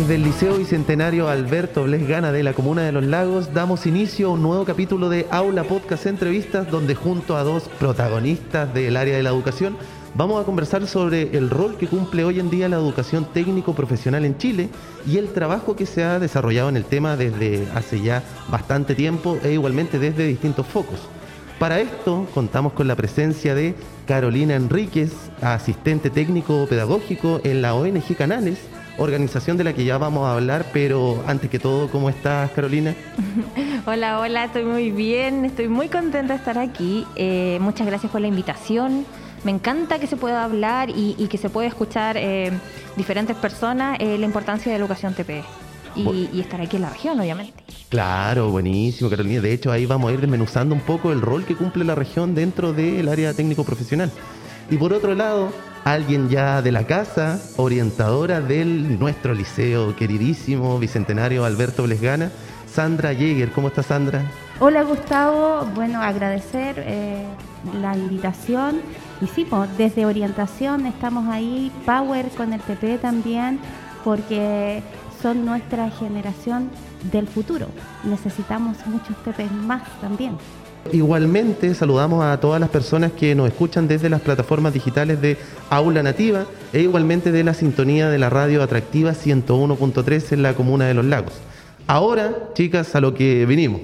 Desde el Liceo Bicentenario Alberto Bles Gana de la Comuna de Los Lagos damos inicio a un nuevo capítulo de Aula Podcast Entrevistas donde junto a dos protagonistas del área de la educación vamos a conversar sobre el rol que cumple hoy en día la educación técnico profesional en Chile y el trabajo que se ha desarrollado en el tema desde hace ya bastante tiempo e igualmente desde distintos focos. Para esto contamos con la presencia de Carolina Enríquez, asistente técnico pedagógico en la ONG Canales, organización de la que ya vamos a hablar, pero antes que todo, ¿cómo estás, Carolina? hola, hola, estoy muy bien, estoy muy contenta de estar aquí. Eh, muchas gracias por la invitación. Me encanta que se pueda hablar y, que se pueda escuchar eh, diferentes personas eh, la importancia de la educación TPE y, y estar aquí en la región, obviamente. Claro, buenísimo, Carolina. De hecho, ahí vamos a ir desmenuzando un poco el rol que cumple la región dentro del área técnico profesional. Y por otro lado, alguien ya de la casa, orientadora del nuestro liceo queridísimo, bicentenario Alberto Blesgana, Sandra Jäger. ¿Cómo está Sandra? Hola Gustavo, bueno, agradecer eh, la invitación. Pues, desde orientación estamos ahí, Power con el TP también, porque son nuestra generación del futuro. Necesitamos muchos TP más también. Igualmente saludamos a todas las personas que nos escuchan desde las plataformas digitales de Aula Nativa e igualmente de la sintonía de la radio atractiva 101.3 en la comuna de Los Lagos. Ahora, chicas, a lo que vinimos.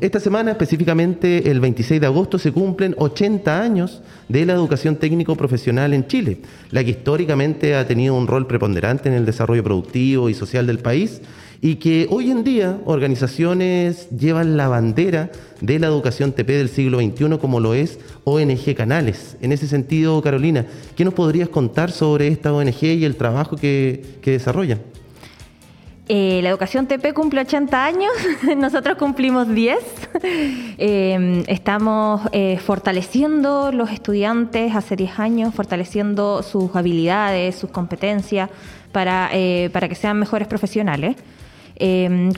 Esta semana, específicamente el 26 de agosto, se cumplen 80 años de la educación técnico profesional en Chile, la que históricamente ha tenido un rol preponderante en el desarrollo productivo y social del país y que hoy en día organizaciones llevan la bandera de la educación TP del siglo XXI como lo es ONG Canales. En ese sentido, Carolina, ¿qué nos podrías contar sobre esta ONG y el trabajo que, que desarrollan? Eh, la educación TP cumple 80 años, nosotros cumplimos 10. Eh, estamos eh, fortaleciendo los estudiantes hace 10 años, fortaleciendo sus habilidades, sus competencias para, para que sean mejores profesionales.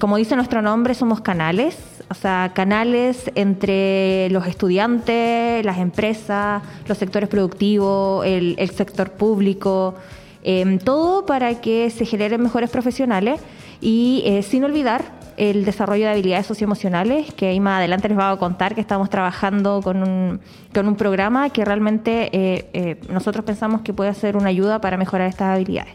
Como dice nuestro nombre, somos canales, o sea, canales entre los estudiantes, las empresas, los sectores productivos, el, el sector público. Em, todo para que se generen mejores profesionales y eh, sin olvidar el desarrollo de habilidades socioemocionales, que ahí más adelante les voy a contar que estamos trabajando con un, con un programa que realmente eh, eh, nosotros pensamos que puede ser una ayuda para mejorar estas habilidades.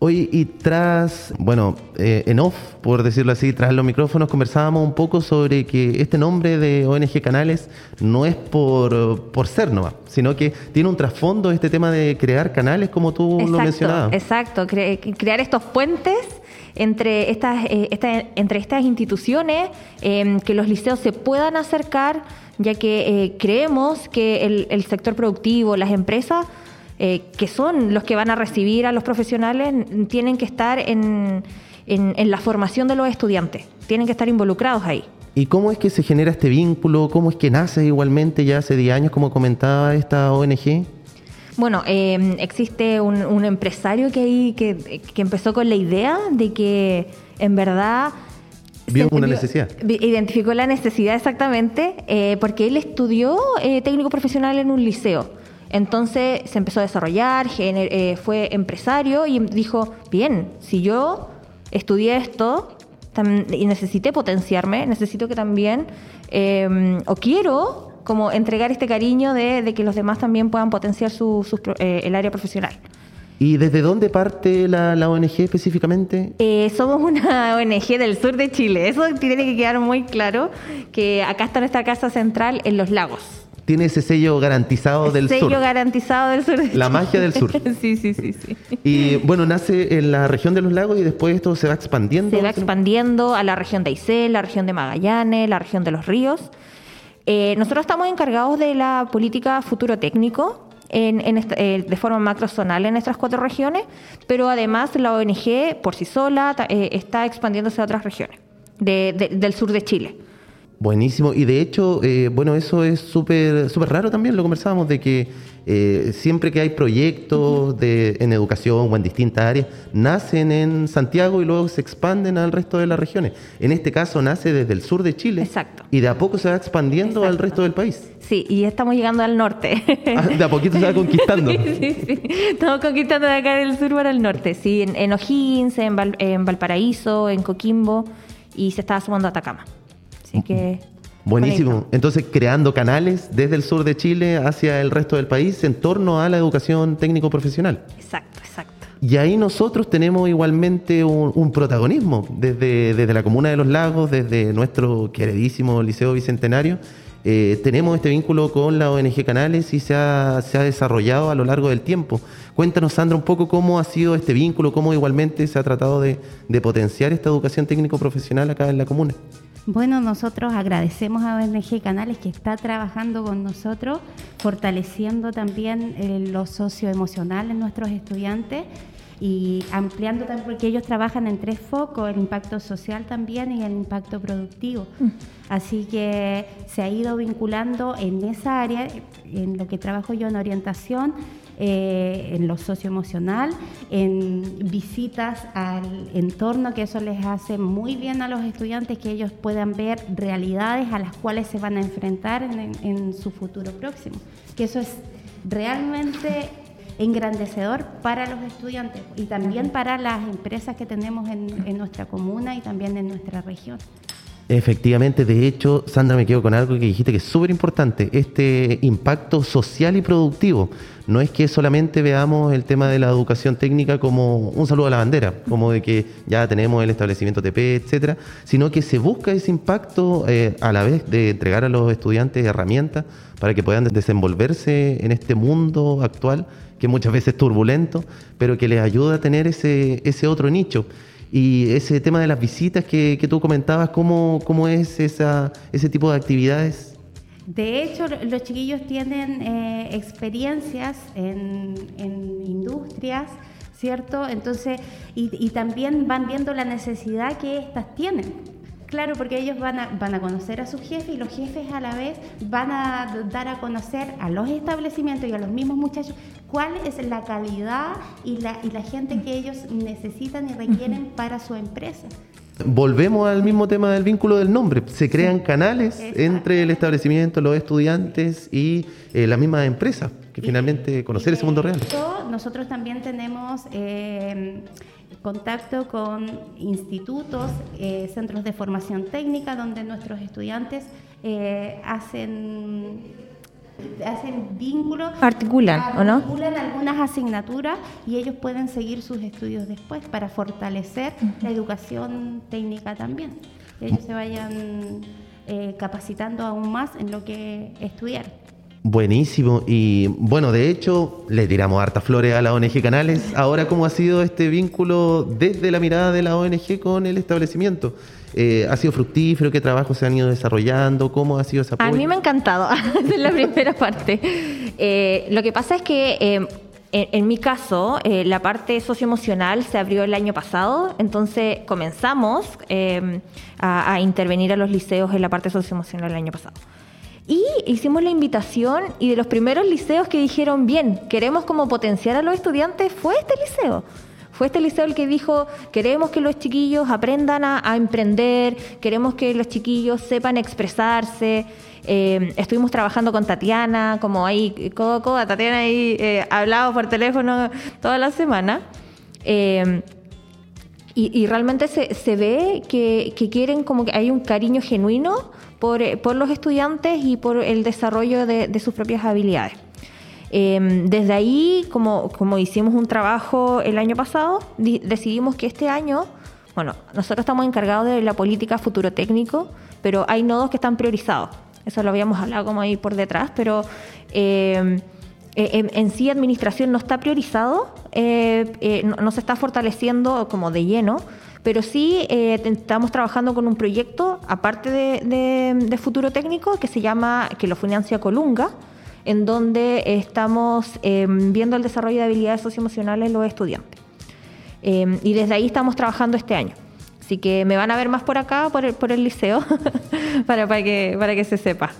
Hoy y tras, bueno, eh, en off, por decirlo así, tras los micrófonos conversábamos un poco sobre que este nombre de ONG Canales no es por, por ser nomás, sino que tiene un trasfondo este tema de crear canales, como tú lo mencionabas. Exacto, crear estos puentes entre estas, eh, entre estas instituciones, em, que los liceos se puedan acercar, ya que eh, creemos que el, el sector productivo, las empresas, eh, que son los que van a recibir a los profesionales, tienen que estar en, en, la formación de los estudiantes, tienen que estar involucrados ahí. ¿Y cómo es que se genera este vínculo? ¿Cómo es que nace igualmente ya hace 10 años, como comentaba esta ONG? Bueno, em, existe un, empresario que, ahí, que, que, empezó con la idea de que en verdad... Vio una necesidad. Identificó la necesidad exactamente, eh, porque él estudió eh, técnico profesional en un liceo. Entonces se empezó a desarrollar, eh, fue empresario y dijo, bien, si yo estudié esto y necesité potenciarme, necesito que también, em, o quiero como entregar este cariño de, que los demás también puedan potenciar su, eh, el área profesional. ¿Y desde dónde parte la, ONG específicamente? Eh, somos una ONG del sur de Chile. Eso tiene que quedar muy claro, que acá está nuestra casa central en Los Lagos tiene ese sello garantizado del sur. Sello garantizado del sur. La magia del sur. sí, sí, sí, sí. Y bueno, nace en la región de los lagos y después esto se va expandiendo. Se va expandiendo a la región de Aysén, la región de Magallanes, la región de los ríos. Eh, nosotros estamos encargados de la política futuro técnico en, eh, de forma macrozonal en nuestras cuatro regiones, pero además la ONG por sí sola eh, está expandiéndose a otras regiones del sur de Chile. Buenísimo. Y de hecho, eh, bueno, eso es súper súper raro también, lo conversábamos, de que eh, siempre que hay proyectos de, en educación o en distintas áreas, nacen en Santiago y luego se expanden al resto de las regiones. En este caso nace desde el sur de Chile. Exacto. Y de a poco se va expandiendo al resto del país. Sí, y estamos llegando al norte. Ah, de a poquito se va conquistando. sí, sí. Estamos conquistando de acá del sur para el norte. Sí, en, en O'Higgins, en, Val- en Valparaíso, en Coquimbo y se está sumando a Atacama. Así que. Buenísimo. Entonces, creando canales desde el sur de Chile hacia el resto del país en torno a la educación técnico-profesional. Exacto, exacto. Y ahí nosotros tenemos igualmente un, un protagonismo desde, desde la Comuna de los Lagos, desde nuestro queridísimo Liceo Bicentenario. eh, tenemos este vínculo con la ONG Canales y se ha, se ha desarrollado a lo largo del tiempo. Cuéntanos, Sandra, un poco cómo ha sido este vínculo, cómo igualmente se ha tratado de, de potenciar esta educación técnico-profesional acá en la comuna. Bueno, nosotros agradecemos a ONG Canales que está trabajando con nosotros, fortaleciendo también eh, lo socioemocional en nuestros estudiantes y ampliando también, porque ellos trabajan en tres focos, el impacto social también y el impacto productivo. Así que se ha ido vinculando en esa área, en lo que trabajo yo en orientación, eh, en lo socioemocional, en visitas al entorno, que eso les hace muy bien a los estudiantes, que ellos puedan ver realidades a las cuales se van a enfrentar en, en- en su futuro próximo. Que eso es realmente engrandecedor para los estudiantes y también para las empresas que tenemos en, en nuestra comuna y también en nuestra región. Efectivamente, de hecho, Sandra, me quedo con algo que dijiste que es súper importante, este impacto social y productivo. No es que solamente veamos el tema de la educación técnica como un saludo a la bandera, como de que ya tenemos el establecimiento TP, etcétera, sino que se busca ese impacto eh, a la vez de entregar a los estudiantes herramientas para que puedan desenvolverse en este mundo actual, que muchas veces es turbulento, pero que les ayuda a tener ese, ese otro nicho. Y ese tema de las visitas que, que tú comentabas, ¿cómo, cómo es esa, ese tipo de actividades? De hecho, los chiquillos tienen eh, experiencias en, en industrias, ¿cierto? Entonces, y, y también van viendo la necesidad que éstas tienen. Claro, porque ellos van a, van a conocer a su jefe y los jefes a la vez van a dar a conocer a los establecimientos y a los mismos muchachos cuál es la calidad y la, y la gente que ellos necesitan y requieren para su empresa. Volvemos al mismo tema del vínculo del nombre. Se crean canales entre el establecimiento, los estudiantes y eh, las mismas empresas, que Y- finalmente conocer y ese mundo real. nosotros también tenemos eh, contacto con institutos, eh, centros de formación técnica, donde nuestros estudiantes eh, hacen hacen vínculos Articulan, ¿o no? algunas asignaturas y ellos pueden seguir sus estudios después para fortalecer la educación técnica también. Que ellos se vayan eh, capacitando aún más en lo que estudiaron Buenísimo. Y bueno, de hecho, le tiramos hartas flores a la ONG Canales. Ahora, ¿cómo ha sido este vínculo desde la mirada de la ONG con el establecimiento? Eh, ¿Ha sido fructífero? ¿Qué trabajos se han ido desarrollando? ¿Cómo ha sido apoyo? A mí me ha encantado, esa es la primera parte. Eh, lo que pasa es que eh, en, en mi caso, eh, la parte socioemocional se abrió el año pasado, entonces comenzamos eh, a, a intervenir a los liceos en la parte socioemocional el año pasado. Y hicimos la invitación y de los primeros liceos que dijeron, bien, queremos como potenciar a los estudiantes, fue este liceo. Fue este liceo el que dijo, queremos que los chiquillos aprendan a, emprender, queremos que los chiquillos sepan expresarse. Eh, estuvimos trabajando con Tatiana, como ahí, codo, Tatiana ahí eh, hablaba por teléfono toda la semana. Eh, y, realmente se, se ve que, que quieren como que hay un cariño genuino por, eh, por los estudiantes y por el desarrollo de, de sus propias habilidades. Eh, desde ahí, como, como hicimos un trabajo el año pasado, di- decidimos que este año, bueno, nosotros estamos encargados de la política futuro técnico, pero hay nodos que están priorizados. Eso lo habíamos hablado como ahí por detrás, pero eh, en, en sí administración no está priorizado, eh, eh, no, se está fortaleciendo como de lleno, pero sí eh, estamos trabajando con un proyecto, aparte de, de- futuro técnico, que se llama, que lo financia Colunga, en donde estamos eh, viendo el desarrollo de habilidades socioemocionales en los estudiantes. Eh, y desde ahí estamos trabajando este año. Así que me van a ver más por acá, por el, por el liceo, para, para, que, para que se sepa.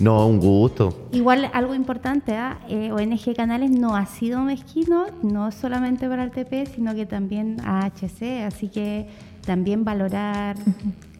No, un gusto. Igual algo importante, ¿ah? eh, ONG Canales no ha sido mezquino, no solamente para el TP, sino que también a HC, así que también valorar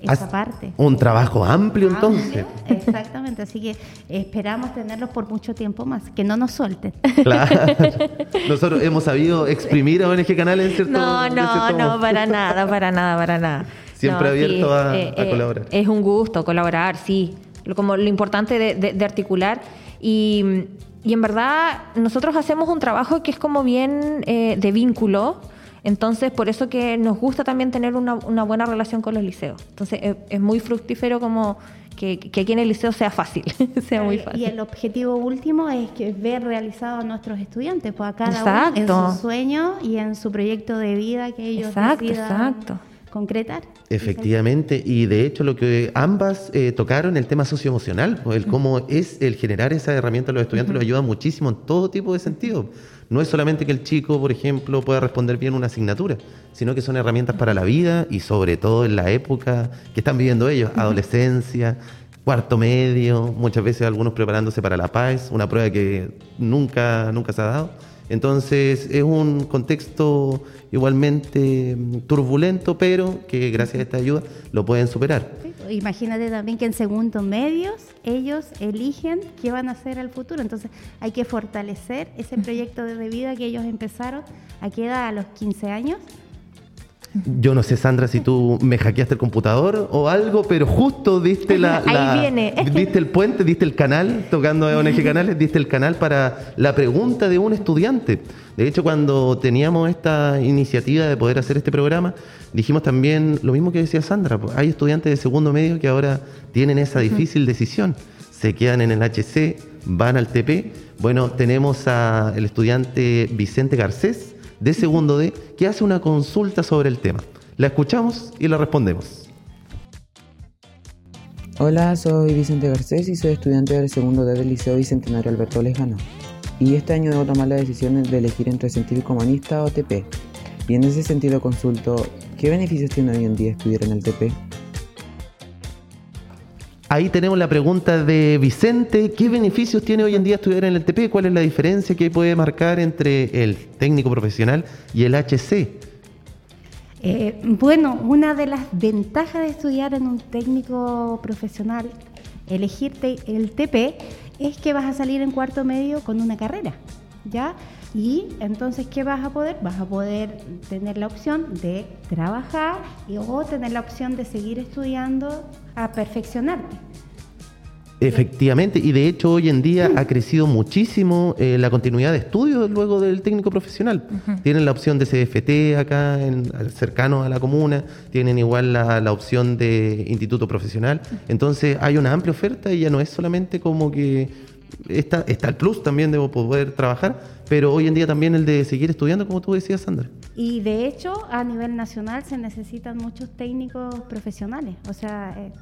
esa parte. Un trabajo amplio entonces. Exactamente, así que esperamos tenerlos por mucho tiempo más, que no nos suelten. Claro. Nosotros hemos sabido exprimir a ONG Canales, ¿cierto? No, no, no, para nada, para nada, para nada. Siempre abierto a, eh, a, eh, colaborar. Es un gusto colaborar, sí. Como lo importante de, de, de articular. Y, y, en verdad, nosotros hacemos un trabajo que es como bien eh, de vínculo entonces, por eso que nos gusta también tener una, una buena relación con los liceos. Entonces, es, es muy fructífero como que, que, aquí en el liceo sea fácil, sea muy fácil. Y el objetivo último es que ver realizados a nuestros estudiantes, pues a cada exacto. uno en su sueño y en su proyecto de vida que ellos exacto, exacto. Concretar. Efectivamente, y de hecho lo que ambas eh, tocaron, el tema socioemocional, el cómo es el generar esa herramienta a los estudiantes, uh -huh. los ayuda muchísimo en todo tipo de sentido. No es solamente que el chico, por ejemplo, pueda responder bien una asignatura, sino que son herramientas para la vida y sobre todo en la época que están viviendo ellos, adolescencia, cuarto medio, muchas veces algunos preparándose para la paz, una prueba que nunca, nunca se ha dado. Entonces es un contexto igualmente turbulento, pero que gracias a esta ayuda lo pueden superar. Imagínate también que en segundos medios ellos eligen qué van a hacer al futuro. Entonces hay que fortalecer ese proyecto de vida que ellos empezaron a qué edad, a los 15 años. Yo no sé, Sandra, si tú me hackeaste el computador o algo, pero justo diste la, la Ahí viene. diste el puente, diste el canal, tocando a ONG Canales, diste el canal para la pregunta de un estudiante. De hecho, cuando teníamos esta iniciativa de poder hacer este programa, dijimos también lo mismo que decía Sandra, hay estudiantes de segundo medio que ahora tienen esa difícil decisión. Se quedan en el HC, van al TP. Bueno, tenemos al estudiante Vicente Garcés, de segundo D, que hace una consulta sobre el tema. La escuchamos y la respondemos. Hola, soy Vicente Garcés y soy estudiante del segundo D del Liceo Bicentenario Alberto Lejano. Y este año debo tomar la decisión de elegir entre científico humanista o TP. Y en ese sentido consulto, ¿qué beneficios tiene hoy en día estudiar en el TP? Ahí tenemos la pregunta de Vicente. ¿Qué beneficios tiene hoy en día estudiar en el TP? ¿Cuál es la diferencia que puede marcar entre el técnico profesional y el HC? Eh, bueno, una de las ventajas de estudiar en un técnico profesional, elegirte el TP, es que vas a salir en cuarto medio con una carrera, ¿ya? Y entonces, ¿qué vas a poder? Vas a poder tener la opción de trabajar y, o tener la opción de seguir estudiando a perfeccionarte. Efectivamente, y de hecho hoy en día ha crecido muchísimo eh, la continuidad de estudios luego del técnico profesional. Uh -huh. Tienen la opción de CFT acá, en, cercano a la comuna, tienen igual la, la opción de instituto profesional. Entonces hay una amplia oferta y ya no es solamente como que está, está el plus también de poder trabajar, pero hoy en día también el de seguir estudiando, como tú decías, Sandra. Y de hecho, a nivel nacional se necesitan muchos técnicos profesionales, o sea, eh,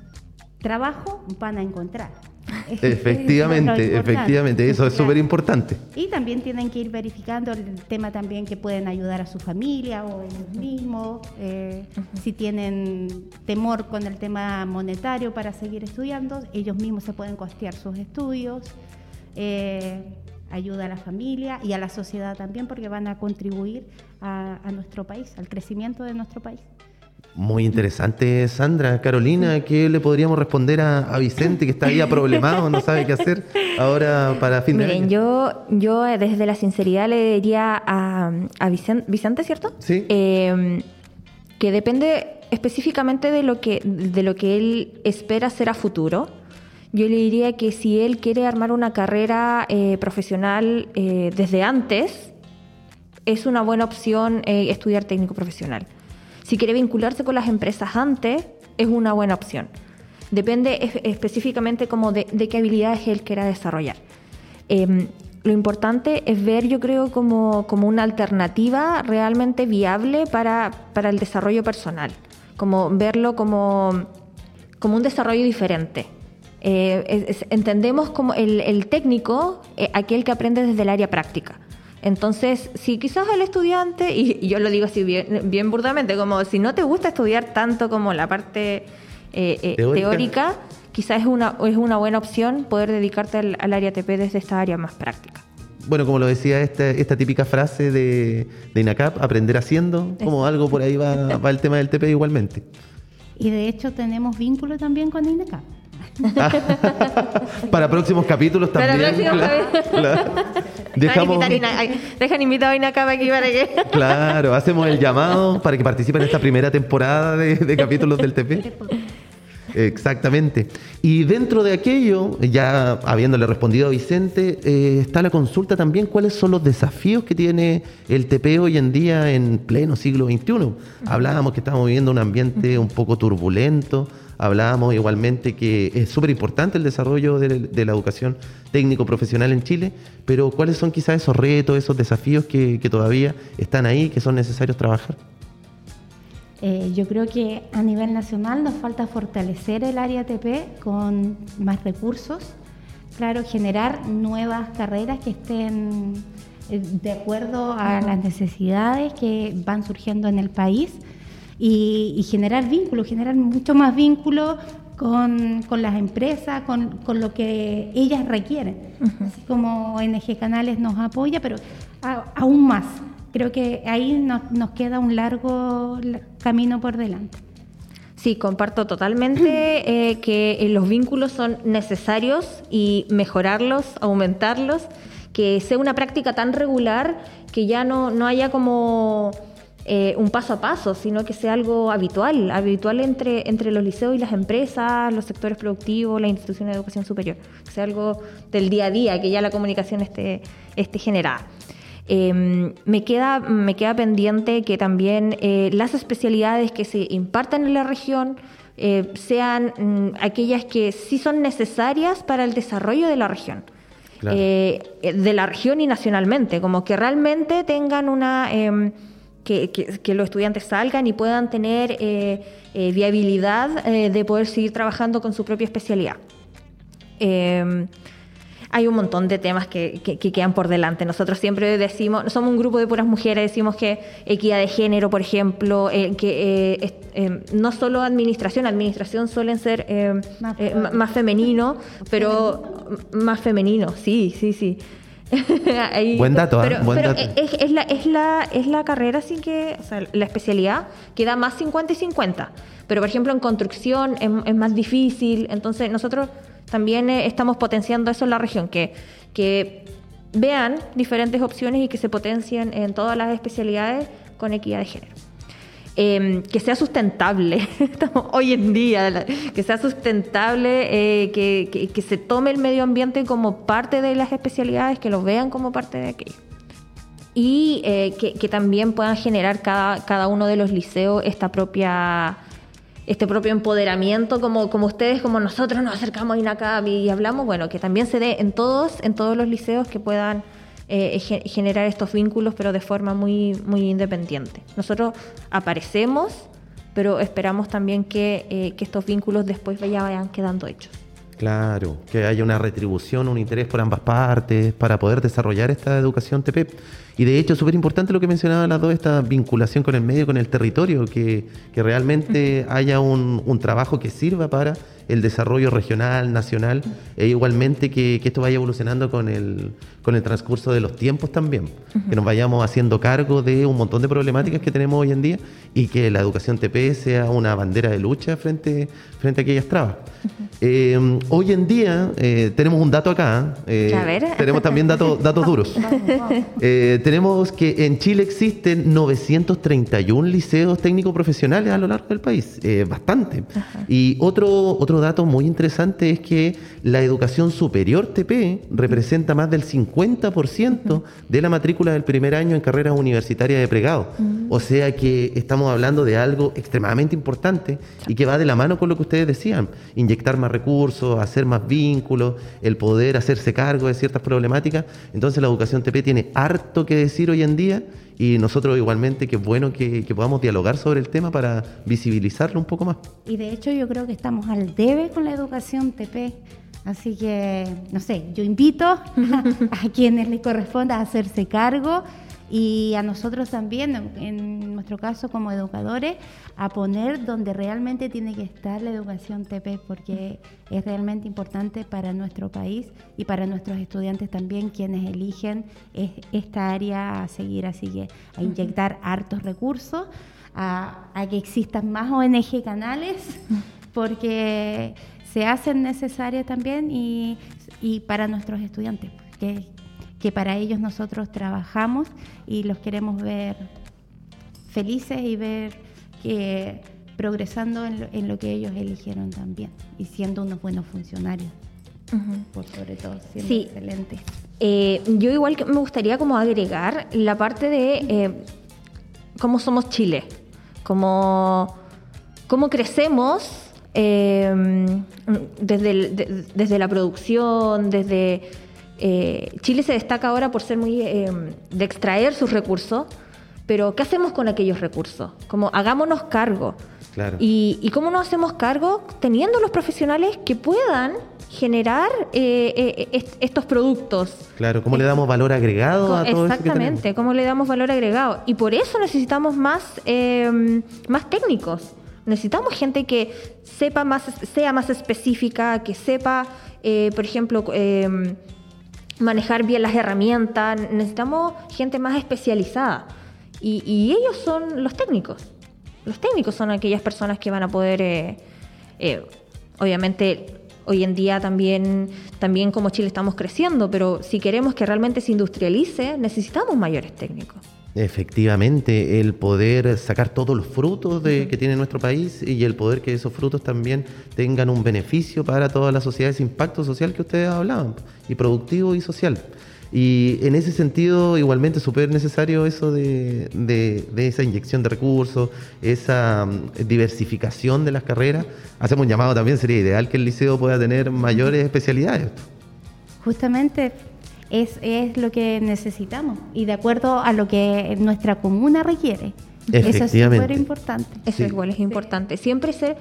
trabajo van a encontrar. Efectivamente, efectivamente, eso es súper importante. Y también tienen que ir verificando el tema también que pueden ayudar a su familia o ellos mismos, eh, uh -huh. si tienen temor con el tema monetario para seguir estudiando, ellos mismos se pueden costear sus estudios. Eh, ayuda a la familia y a la sociedad también porque van a contribuir a, a nuestro país, al crecimiento de nuestro país. Muy interesante, Sandra. Carolina, ¿qué le podríamos responder a, a Vicente que está ahí problemado, no sabe qué hacer ahora para fin Miren, de año? Yo, yo desde la sinceridad le diría a, a Vicente, Vicente, ¿cierto? Sí. Eh, que depende específicamente de lo que, de lo que él espera hacer a futuro. Yo le diría que si él quiere armar una carrera eh, profesional eh, desde antes, es una buena opción eh, estudiar técnico profesional. Si quiere vincularse con las empresas antes, es una buena opción. Depende es, específicamente como de, de, qué habilidades él quiera desarrollar. Eh, lo importante es ver, yo creo, como, como una alternativa realmente viable para, para, el desarrollo personal. Como verlo como, como un desarrollo diferente. Eh, es, entendemos como el, el técnico, eh, aquel que aprende desde el área práctica. Entonces, si quizás el estudiante, y, yo lo digo así bien, bien burdamente, como si no te gusta estudiar tanto como la parte eh, eh, teórica. quizás es una, es una buena opción poder dedicarte al, área TP desde esta área más práctica. Bueno, como lo decía esta, esta típica frase de, de INACAP, aprender haciendo, como algo por ahí va, va el tema del TP igualmente. Y de hecho tenemos vínculo también con INACAP. Para próximos capítulos también. Dejamos... Dejan invitado a Inacaba aquí para que. Claro, hacemos el llamado para que participe en esta primera temporada de, capítulos del TP. Exactamente. Y dentro de aquello, ya habiéndole respondido a Vicente, eh, está la consulta también cuáles son los desafíos que tiene el TP hoy en día en pleno siglo XXI. Hablábamos que estamos viviendo un ambiente un poco turbulento, Hablábamos igualmente que es súper importante el desarrollo de, la educación técnico-profesional en Chile, pero ¿cuáles son quizás esos retos, esos desafíos que, todavía están ahí, que son necesarios trabajar? Eh, yo creo que a nivel nacional nos falta fortalecer el área TP con más recursos, claro, generar nuevas carreras que estén eh, de acuerdo a las necesidades que van surgiendo en el país y, generar vínculos, generar mucho más vínculos con, las empresas, con, lo que ellas requieren. Así como ONG Canales nos apoya, pero aún más. Creo que ahí nos, nos queda un largo camino por delante. Sí, comparto totalmente eh, que eh, los vínculos son necesarios y mejorarlos, aumentarlos, que sea una práctica tan regular que ya no, no haya como eh, un paso a paso, sino que sea algo habitual, habitual entre, entre los liceos y las empresas, los sectores productivos, las instituciones de educación superior, que sea algo del día a día, que ya la comunicación esté, esté generada. Em, me, queda, me queda pendiente que también eh, las especialidades que se impartan en la región eh, sean mm, aquellas que sí son necesarias para el desarrollo de la región. de la región y nacionalmente, como que realmente tengan una em, que, los estudiantes salgan y puedan tener eh, eh, viabilidad eh, de poder seguir trabajando con su propia especialidad. Em, hay un montón de temas que, quedan por delante. Nosotros siempre decimos, somos un grupo de puras mujeres, decimos que equidad de género, por ejemplo, que em, no solo administración, administración suelen ser em, más, más femenino, pero más femenino, sí, sí, sí. buen dato, ¿eh? buen dato. Es, la, es, la, es la carrera así que, o sea, la especialidad queda más 50 y 50. Pero, por ejemplo, en construcción es, más difícil. Entonces, nosotros también eh, estamos potenciando eso en la región, que, que vean diferentes opciones y que se potencien en todas las especialidades con equidad de género. Em, que sea sustentable, hoy en día, que sea sustentable, eh, que, se tome el medio ambiente como parte de las especialidades, que lo vean como parte de aquello. Y eh, que, también puedan generar cada, cada uno de los liceos esta propia este propio empoderamiento, como, como ustedes, como nosotros nos acercamos a INACAB y hablamos, bueno, que también se dé en todos, en todos los liceos que puedan eh, generar estos vínculos, pero de forma muy, muy independiente. Nosotros aparecemos, pero esperamos también que, eh, estos vínculos después ya vayan quedando hechos. Claro, que haya una retribución, un interés por ambas partes para poder desarrollar esta educación TP. Y de hecho, súper importante lo que mencionaban las dos, esta vinculación con el medio, con el territorio, que, que realmente haya un, un trabajo que sirva para el desarrollo regional, nacional, e igualmente que, esto vaya evolucionando con el, con el transcurso de los tiempos también, que nos vayamos haciendo cargo de un montón de problemáticas que tenemos hoy en día y que la educación TP sea una bandera de lucha frente, frente a aquellas trabas. Eh, hoy en día eh, tenemos un dato acá, eh, tenemos también datos datos duros. tenemos que en Chile existen 931 liceos técnicos profesionales a lo largo del país, bastante. Y otro, otro dato muy interesante es que la educación superior TP representa más del 50% de la matrícula del primer año en carreras universitarias de pregado. Mm. O sea que estamos hablando de algo extremadamente importante y que va de la mano con lo que ustedes decían, inyectar más recursos, hacer más vínculos, el poder hacerse cargo de ciertas problemáticas. Entonces la educación TP tiene harto que decir hoy en día y nosotros igualmente que es bueno que, podamos dialogar sobre el tema para visibilizarlo un poco más. Y de hecho yo creo que estamos al debe con la educación TP. Así que, no sé, yo invito a, a quienes les corresponda hacerse cargo y a nosotros también, en nuestro caso como educadores, a poner donde realmente tiene que estar la educación TP, porque es realmente importante para nuestro país y para nuestros estudiantes también, quienes eligen esta área a seguir. Así que a inyectar hartos recursos, a, que existan más ONG canales, porque se hacen necesarias también y, y para nuestros estudiantes, que que para ellos nosotros trabajamos y los queremos ver felices y ver que progresando en lo, que ellos eligieron también y siendo unos buenos funcionarios. Por sobre todo, siendo sí. excelentes. Eh, yo igual que me gustaría como agregar la parte de eh, cómo somos Chile, cómo, cómo crecemos eh, desde, desde la producción, desde eh, Chile se destaca ahora por ser muy eh, de extraer sus recursos, pero ¿qué hacemos con aquellos recursos? Como hagámonos cargo. Y, cómo nos hacemos cargo teniendo los profesionales que puedan generar eh, estos productos. Claro, ¿cómo le damos valor agregado a todo Exactamente, ¿cómo le damos valor agregado? Y por eso necesitamos más, más técnicos. Necesitamos gente que sepa más, sea más específica, que sepa, por ejemplo, manejar bien las herramientas, necesitamos gente más especializada. Y, ellos son los técnicos. Los técnicos son aquellas personas que van a poder, eh, eh, obviamente, hoy en día también, también como Chile estamos creciendo, pero si queremos que realmente se industrialice, necesitamos mayores técnicos. Efectivamente, el poder sacar todos los frutos de, que tiene nuestro país y el poder que esos frutos también tengan un beneficio para toda la sociedad, ese impacto social que ustedes hablaban, y productivo y social. Y en ese sentido, igualmente, súper necesario eso de, esa inyección de recursos, esa mm, diversificación de las carreras. Hacemos un llamado también, sería ideal que el liceo pueda tener mayores especialidades. Justamente es, es lo que necesitamos y de acuerdo a lo que nuestra comuna requiere. Eso es súper importante. Eso igual es importante. Siempre ser,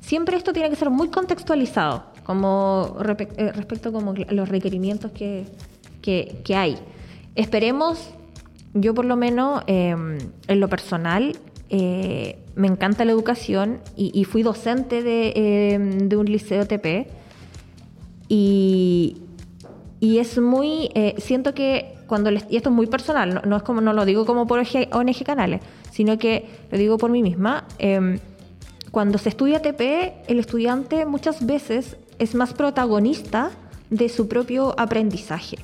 siempre esto tiene que ser muy contextualizado, como eh, respecto como los requerimientos que, que, hay. Esperemos, yo por lo menos, em, en lo personal, eh, me encanta la educación y, fui docente de, em, de un liceo TP y, y es muy, eh, siento que cuando, les, y esto es muy personal, no, es como, no lo digo como por ONG Canales, sino que lo digo por mí misma, em, cuando se estudia TP, el estudiante muchas veces es más protagonista de su propio aprendizaje.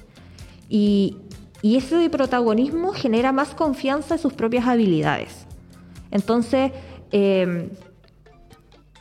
Y, y ese protagonismo genera más confianza en sus propias habilidades. Entonces, eh,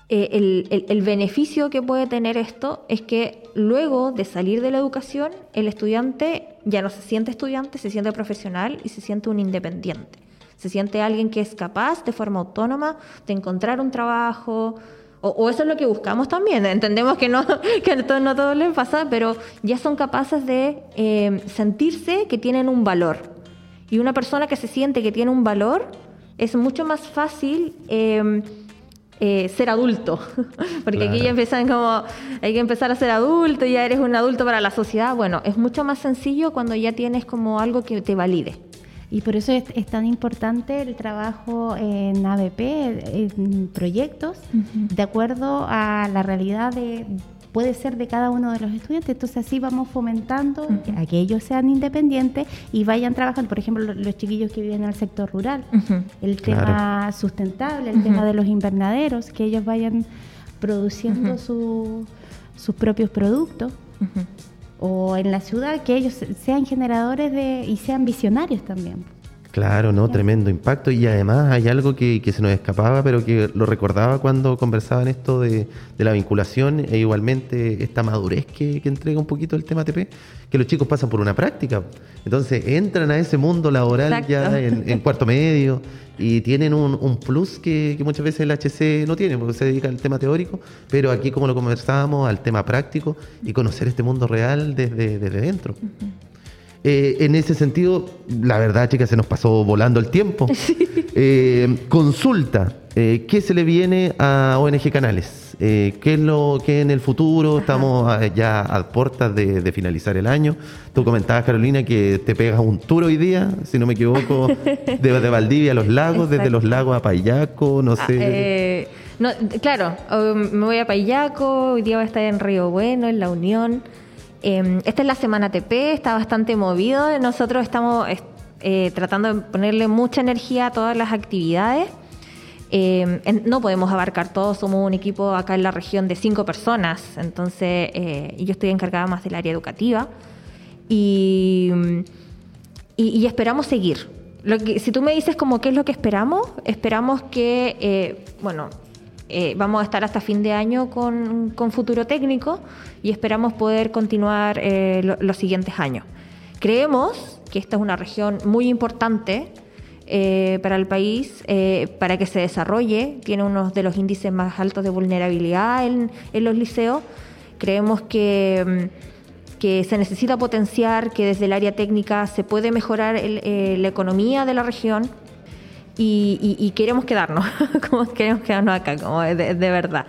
eh, el, beneficio que puede tener esto es que luego de salir de la educación, el estudiante ya no se siente estudiante, se siente profesional y se siente un independiente. Se siente alguien que es capaz de forma autónoma de encontrar un trabajo, o, eso es lo que buscamos también. Entendemos que no, que no, no todo les pasa, pero ya son capaces de eh, sentirse que tienen un valor. Y una persona que se siente que tiene un valor es mucho más fácil. Eh, eh, ser adulto. Porque aquí ya empiezan como, hay que empezar a ser adulto, ya eres un adulto para la sociedad. Bueno, es mucho más sencillo cuando ya tienes como algo que te valide. Y por eso es, tan importante el trabajo en ABP, en proyectos, de acuerdo a la realidad de, puede ser de cada uno de los estudiantes. Entonces así vamos fomentando a que ellos sean independientes y vayan trabajando. Por ejemplo, los, chiquillos que viven en el sector rural, el tema sustentable, el tema de los invernaderos, que ellos vayan produciendo sus propios productos. O en la ciudad, que ellos sean generadores de y sean visionarios también. Claro, no, tremendo impacto. Y además hay algo que, se nos escapaba, pero que lo recordaba cuando conversaban esto de, la vinculación e igualmente esta madurez que, entrega un poquito el tema TP, que los chicos pasan por una práctica. Entonces entran a ese mundo laboral ya en, cuarto medio y tienen un, plus que, muchas veces el HC no tiene, porque se dedica al tema teórico, pero aquí como lo conversábamos, al tema práctico y conocer este mundo real desde, desde dentro. Eh, en ese sentido, la verdad, chicas, se nos pasó volando el tiempo. Eh, consulta, eh, ¿qué se le viene a ONG Canales? ¿Qué es lo que en el futuro? Estamos ya a puertas de, finalizar el año. Tú comentabas, Carolina, que te pegas un tour hoy día, si no me equivoco, de, Valdivia a los lagos, desde los lagos a Payaco, no ah, sé. no, claro, me voy a Payaco, hoy día voy a estar en Río Bueno, en La Unión. Em, esta es la semana TP, está bastante movido. Nosotros estamos eh, tratando de ponerle mucha energía a todas las actividades. Em, no podemos abarcar todo, somos un equipo acá en la región de cinco personas, entonces eh, yo estoy encargada más del área educativa y, esperamos seguir. Lo que, si tú me dices como qué es lo que esperamos, esperamos que, eh, bueno, eh, vamos a estar hasta fin de año con, futuro técnico y esperamos poder continuar eh, los siguientes años. Creemos que esta es una región muy importante eh, para el país, para que se desarrolle, tiene uno de los índices más altos de vulnerabilidad en, los liceos. Creemos que, mm, que, se necesita potenciar, que desde el área técnica se puede mejorar la economía de la región y, queremos quedarnos, como queremos quedarnos acá, como de, verdad.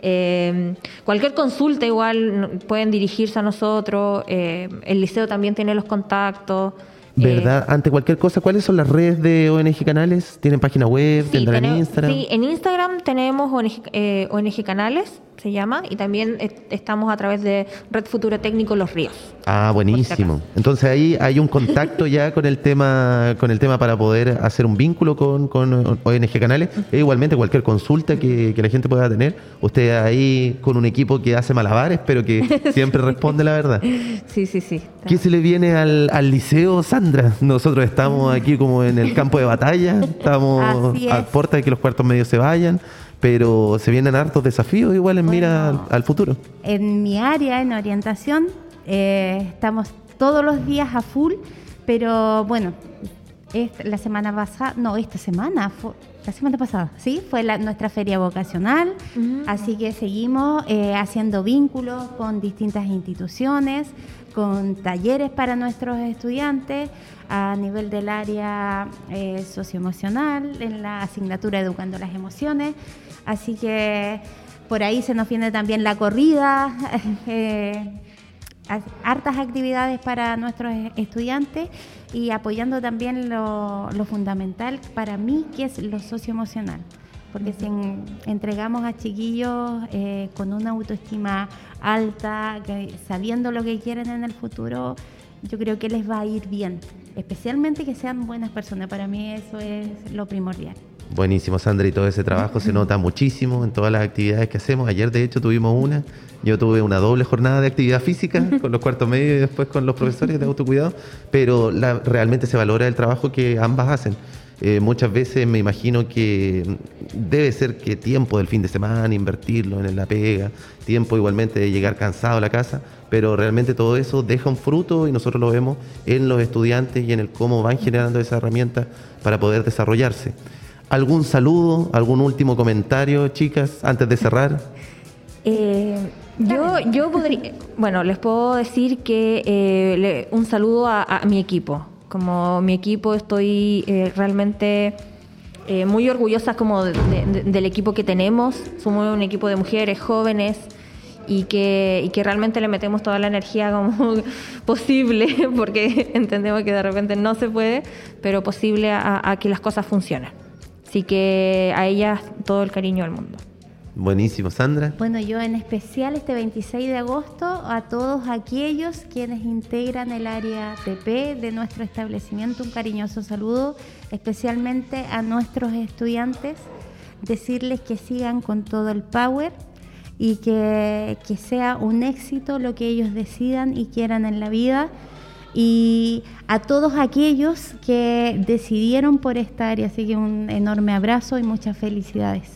Eh, cualquier consulta igual pueden dirigirse a nosotros, eh, el liceo también tiene los contactos. ¿Verdad? Eh, Ante cualquier cosa, ¿cuáles son las redes de ONG Canales? ¿Tienen página web? ¿Tendrán Instagram? Sí, en Instagram tenemos ONG, ONG Canales se llama, y también estamos a través de Red Futuro Técnico Los Ríos. Ah, buenísimo. Entonces ahí hay un contacto ya con el tema, con el tema para poder hacer un vínculo con, con ONG Canales. E igualmente cualquier consulta que, la gente pueda tener, usted ahí con un equipo que hace malabares, pero que siempre responde la verdad. Sí, sí, sí. ¿Qué se le viene al, al liceo, Sandra? Nosotros estamos aquí como en el campo de batalla, estamos a puerta de que los cuartos medios se vayan pero se vienen hartos desafíos igual en mira al, futuro. En mi área, en orientación, eh, estamos todos los días a full, pero bueno, la semana pasada, no, esta semana, fue, la semana pasada, ¿sí? Fue nuestra feria vocacional, así que seguimos eh, haciendo vínculos con distintas instituciones, con talleres para nuestros estudiantes a nivel del área eh, socioemocional, en la asignatura Educando las Emociones. Así que por ahí se nos viene también la corrida, eh, hartas actividades para nuestros estudiantes y apoyando también lo, fundamental para mí, que es lo socioemocional. Porque si entregamos a chiquillos eh, con una autoestima alta, sabiendo lo que quieren en el futuro, yo creo que les va a ir bien. Especialmente que sean buenas personas. Para mí eso es lo primordial. Buenísimo, Sandra, y todo ese trabajo se nota muchísimo en todas las actividades que hacemos. Ayer, de hecho, tuvimos una. Yo tuve una doble jornada de actividad física con los cuartos medios y después con los profesores de autocuidado, pero realmente se valora el trabajo que ambas hacen. Eh, muchas veces me imagino que debe ser que tiempo del fin de semana, invertirlo en la pega, tiempo igualmente de llegar cansado a la casa, pero realmente todo eso deja un fruto y nosotros lo vemos en los estudiantes y en el cómo van generando esa herramienta para poder desarrollarse. ¿Algún saludo, algún último comentario, chicas, antes de cerrar? Eh, yo, yo podría, bueno, les puedo decir que eh, un saludo a, mi equipo. Como mi equipo estoy eh, realmente muy orgullosa como del equipo que tenemos. Somos un equipo de mujeres jóvenes y que, y que realmente le metemos toda la energía como posible, porque entendemos que de repente no se puede, pero posible a que las cosas funcionen. Así que a ellas todo el cariño del mundo. Buenísimo, Sandra. Bueno, yo en especial este 26 de agosto a todos aquellos quienes integran el área TP de nuestro establecimiento, un cariñoso saludo, especialmente a nuestros estudiantes, decirles que sigan con todo el power y que, que sea un éxito lo que ellos decidan y quieran en la vida y a todos aquellos que decidieron por esta área. Así que un enorme abrazo y muchas felicidades.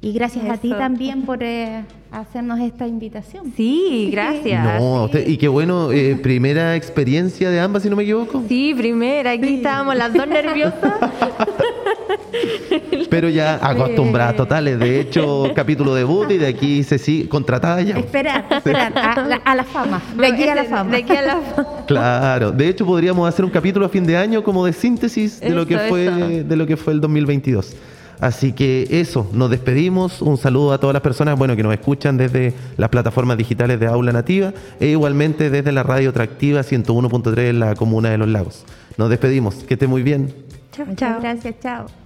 Y gracias a ti también por eh, hacernos esta invitación. Sí, gracias. No, y qué bueno, eh, primera experiencia de ambas, si no me equivoco. Sí, primera, aquí estábamos las dos nerviosas. Pero ya acostumbrada totales. De hecho, capítulo debut y de aquí se sigue contratada ya. Esperar, esperar, a, la- a la fama. De aquí a la fama. De aquí a la fama. Claro, de hecho podríamos hacer un capítulo a fin de año como de síntesis de lo que fue eso. de lo que fue el 2022. Así que eso, nos despedimos. Un saludo a todas las personas bueno, que nos escuchan desde las plataformas digitales de Aula Nativa e igualmente desde la radio Atractiva 101.3 en la Comuna de Los Lagos. Nos despedimos, que esté muy bien. Chao, chao. gracias, chao.